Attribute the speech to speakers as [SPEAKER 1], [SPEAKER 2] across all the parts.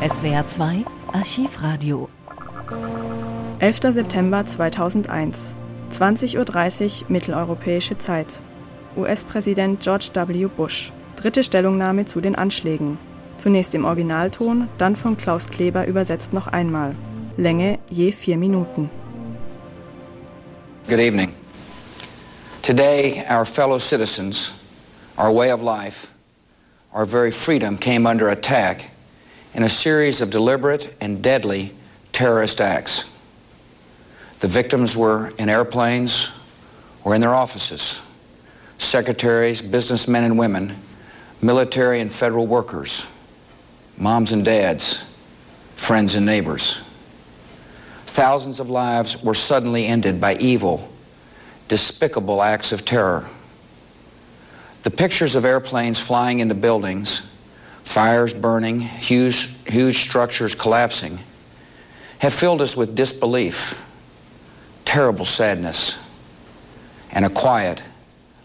[SPEAKER 1] SWR 2 Archivradio.
[SPEAKER 2] 11. September 2001, 20.30 Uhr mitteleuropäische Zeit. US-Präsident George W. Bush. Dritte Stellungnahme zu den Anschlägen. Zunächst im Originalton, dann von Klaus Kleber übersetzt noch einmal. Länge je vier Minuten.
[SPEAKER 3] Good evening. Today, our fellow citizens, our way of life, our very freedom came under attack in a series of deliberate and deadly terrorist acts. The victims were in airplanes or in their offices, secretaries, businessmen and women, military and federal workers, moms and dads, friends and neighbors. Thousands of lives were suddenly ended by evil, despicable acts of terror. The pictures of airplanes flying into buildings, fires burning, huge, huge structures collapsing, have filled us with disbelief, terrible sadness, and a quiet,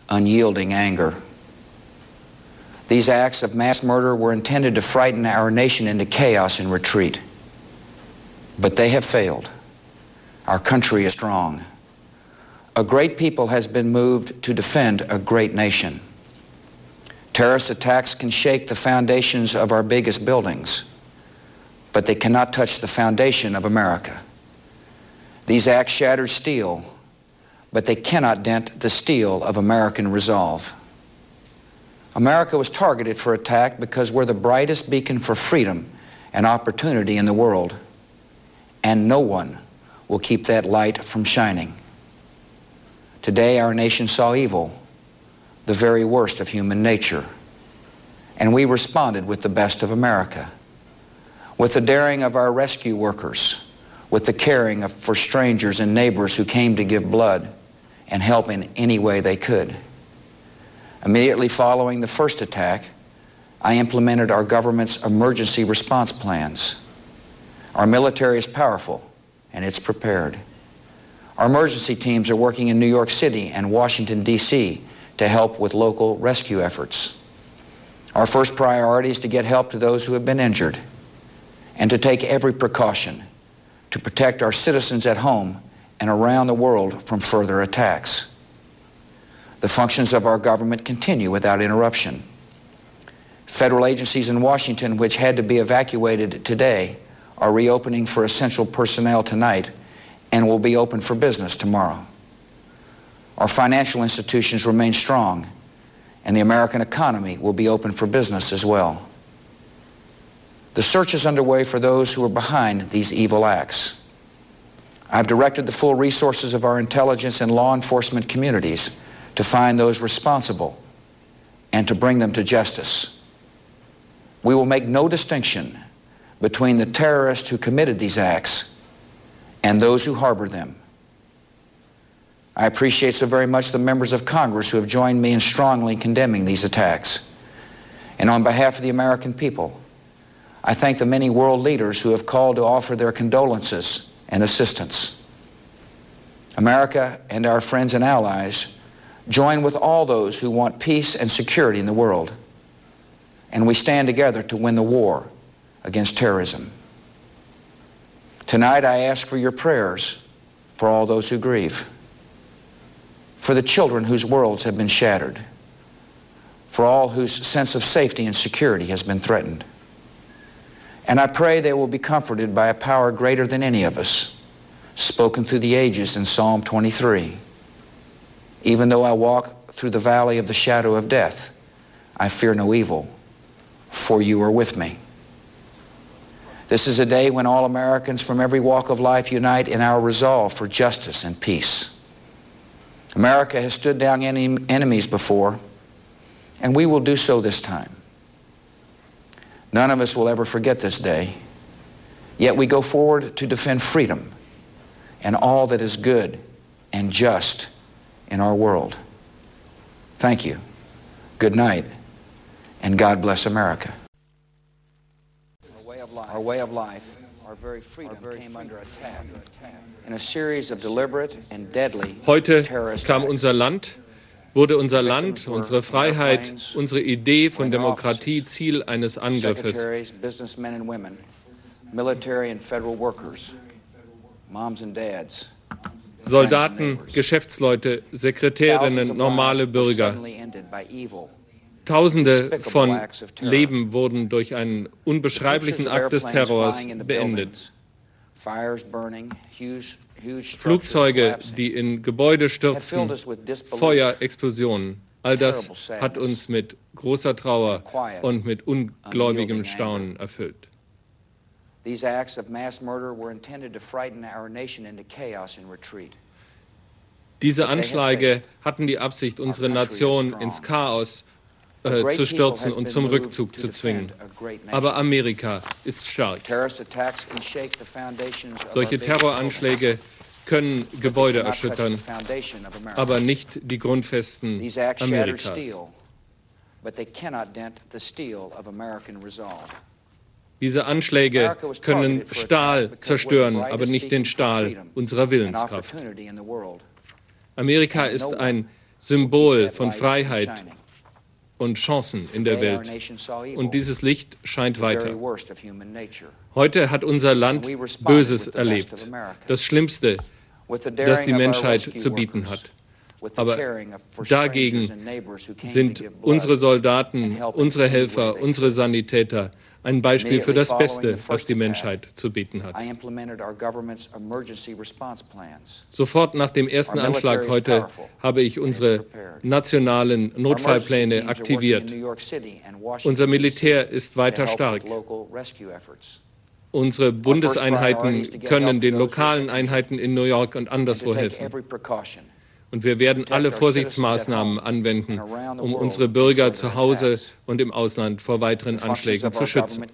[SPEAKER 3] unyielding anger. These acts of mass murder were intended to frighten our nation into chaos and retreat. But they have failed. Our country is strong. A great people has been moved to defend a great nation. Terrorist attacks can shake the foundations of our biggest buildings, but they cannot touch the foundation of America. These acts shattered steel, but they cannot dent the steel of American resolve. America was targeted for attack because we're the brightest beacon for freedom and opportunity in the world, and no one will keep that light from shining. Today, our nation saw evil, the very worst of human nature, and we responded with the best of America, with the daring of our rescue workers, with the caring of, for strangers and neighbors who came to give blood and help in any way they could. Immediately following the first attack, I implemented our government's emergency response plans. Our military is powerful and it's prepared. Our emergency teams are working in New York City and Washington, D.C. to help with local rescue efforts. Our first priority is to get help to those who have been injured and to take every precaution to protect our citizens at home and around the world from further attacks. The functions of our government continue without interruption. Federal agencies in Washington, which had to be evacuated today, are reopening for essential personnel tonight and will be open for business tomorrow. Our financial institutions remain strong, and the American economy will be open for business as well. The search is underway for those who are behind these evil acts. I've directed the full resources of our intelligence and law enforcement communities to find those responsible and to bring them to justice. We will make no distinction between the terrorists who committed these acts and those who harbor them. I appreciate so very much the members of Congress who have joined me in strongly condemning these attacks. And on behalf of the American people, I thank the many world leaders who have called to offer their condolences and assistance. America and our friends and allies join with all those who want peace and security in the world. And we stand together to win the war against terrorism. Tonight I ask for your prayers for all those who grieve, for the children whose worlds have been shattered, for all whose sense of safety and security has been threatened. And I pray they will be comforted by a power greater than any of us, spoken through the ages in Psalm 23. Even though I walk through the valley of the shadow of death, I fear no evil, for you are with me. This is a day when all Americans from every walk of life unite in our resolve for justice and peace. America has stood down enemies before, and we will do so this time. None of us will ever forget this day, yet we go forward to defend freedom and all that is good and just in our world. Thank you. Good night, and God bless America. Our way of life, our, way of life, our very freedom our very came under attack in a series of deliberate and deadly
[SPEAKER 4] Heute
[SPEAKER 3] terrorist
[SPEAKER 4] kam unser Land, wurde unser Land, unsere Freiheit, unsere Idee von Demokratie Ziel eines Angriffes.
[SPEAKER 3] Secretaries, businessmen and women, military and federal workers, moms and dads,
[SPEAKER 4] Soldaten, Geschäftsleute, Sekretärinnen, normale Bürger. Tausende von Leben wurden durch einen unbeschreiblichen Akt des Terrors beendet. Flugzeuge, die in Gebäude stürzten, Feuer, Explosionen. All das hat uns mit großer Trauer und mit ungläubigem Staunen erfüllt. Diese Anschläge hatten die Absicht, unsere Nation ins Chaos äh, zu stürzen und zum Rückzug zu zwingen. Aber Amerika ist stark. Solche Terroranschläge können Gebäude erschüttern, aber nicht die Grundfesten Amerikas. Diese Anschläge können Stahl zerstören, aber nicht den Stahl unserer Willenskraft. Amerika ist ein Symbol von Freiheit und Chancen in der Welt. Und dieses Licht scheint weiter. Heute hat unser Land Böses erlebt. Das Schlimmste, das die Menschheit zu bieten hat. Aber dagegen sind unsere Soldaten, unsere Helfer, unsere Sanitäter ein Beispiel für das Beste, was die Menschheit zu bieten hat. Sofort nach dem ersten Anschlag heute habe ich unsere nationalen Notfallpläne aktiviert. Unser Militär ist weiter stark. Unsere Bundeseinheiten können den lokalen Einheiten in New York und anderswo helfen. Und wir werden alle Vorsichtsmaßnahmen anwenden, um unsere Bürger zu Hause und im Ausland vor weiteren Anschlägen zu schützen.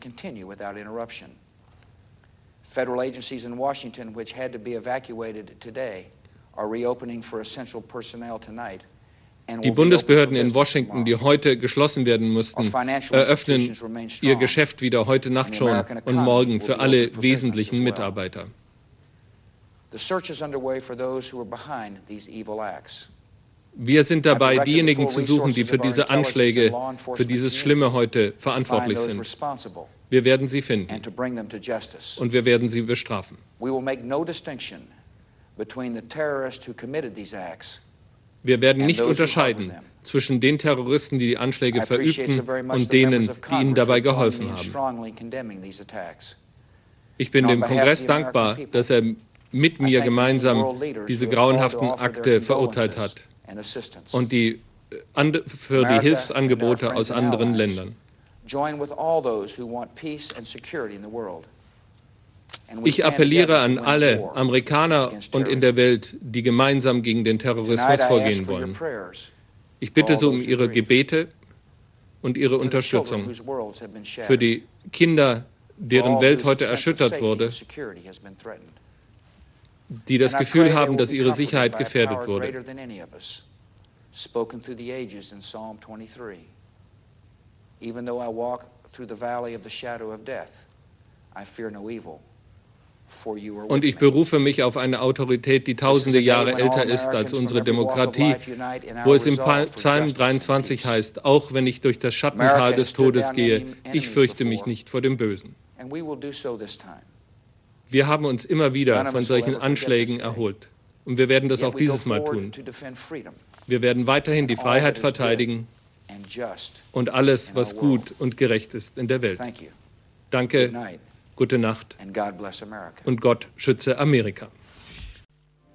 [SPEAKER 4] Federal agencies in Washington, which had to be evacuated today, are reopening for essential personnel tonight. Die Bundesbehörden in Washington, die heute geschlossen werden mussten, eröffnen ihr Geschäft wieder heute Nacht schon und morgen für alle wesentlichen Mitarbeiter. Wir sind dabei, diejenigen zu suchen, die für diese Anschläge, für dieses Schlimme heute verantwortlich sind. Wir werden sie finden und wir werden sie bestrafen. Wir werden nicht unterscheiden zwischen den Terroristen, die die Anschläge verübten, und denen, die ihnen dabei geholfen haben. Ich bin dem Kongress dankbar, dass er mit mir gemeinsam diese grauenhaften Akte verurteilt hat und die, äh, für die Hilfsangebote aus anderen Ländern. Ich appelliere an alle Amerikaner und in der Welt, die gemeinsam gegen den Terrorismus vorgehen wollen. Ich bitte sie um ihre Gebete und ihre Unterstützung für die Kinder, deren Welt heute erschüttert wurde die das Gefühl haben, dass ihre Sicherheit gefährdet wurde. Spoken through the ages in Psalm 23. Even though I walk through the valley of the shadow of death, I fear no evil. Und ich berufe mich auf eine Autorität, die tausende Jahre älter ist als unsere Demokratie, wo es im Psalm 23 heißt, auch wenn ich durch das Schattental des Todes gehe, ich fürchte mich nicht vor dem Bösen. Wir haben uns immer wieder von solchen Anschlägen erholt. Und wir werden das auch dieses Mal tun. Wir werden weiterhin die Freiheit verteidigen und alles, was gut und gerecht ist in der Welt. Danke, gute Nacht und Gott schütze Amerika.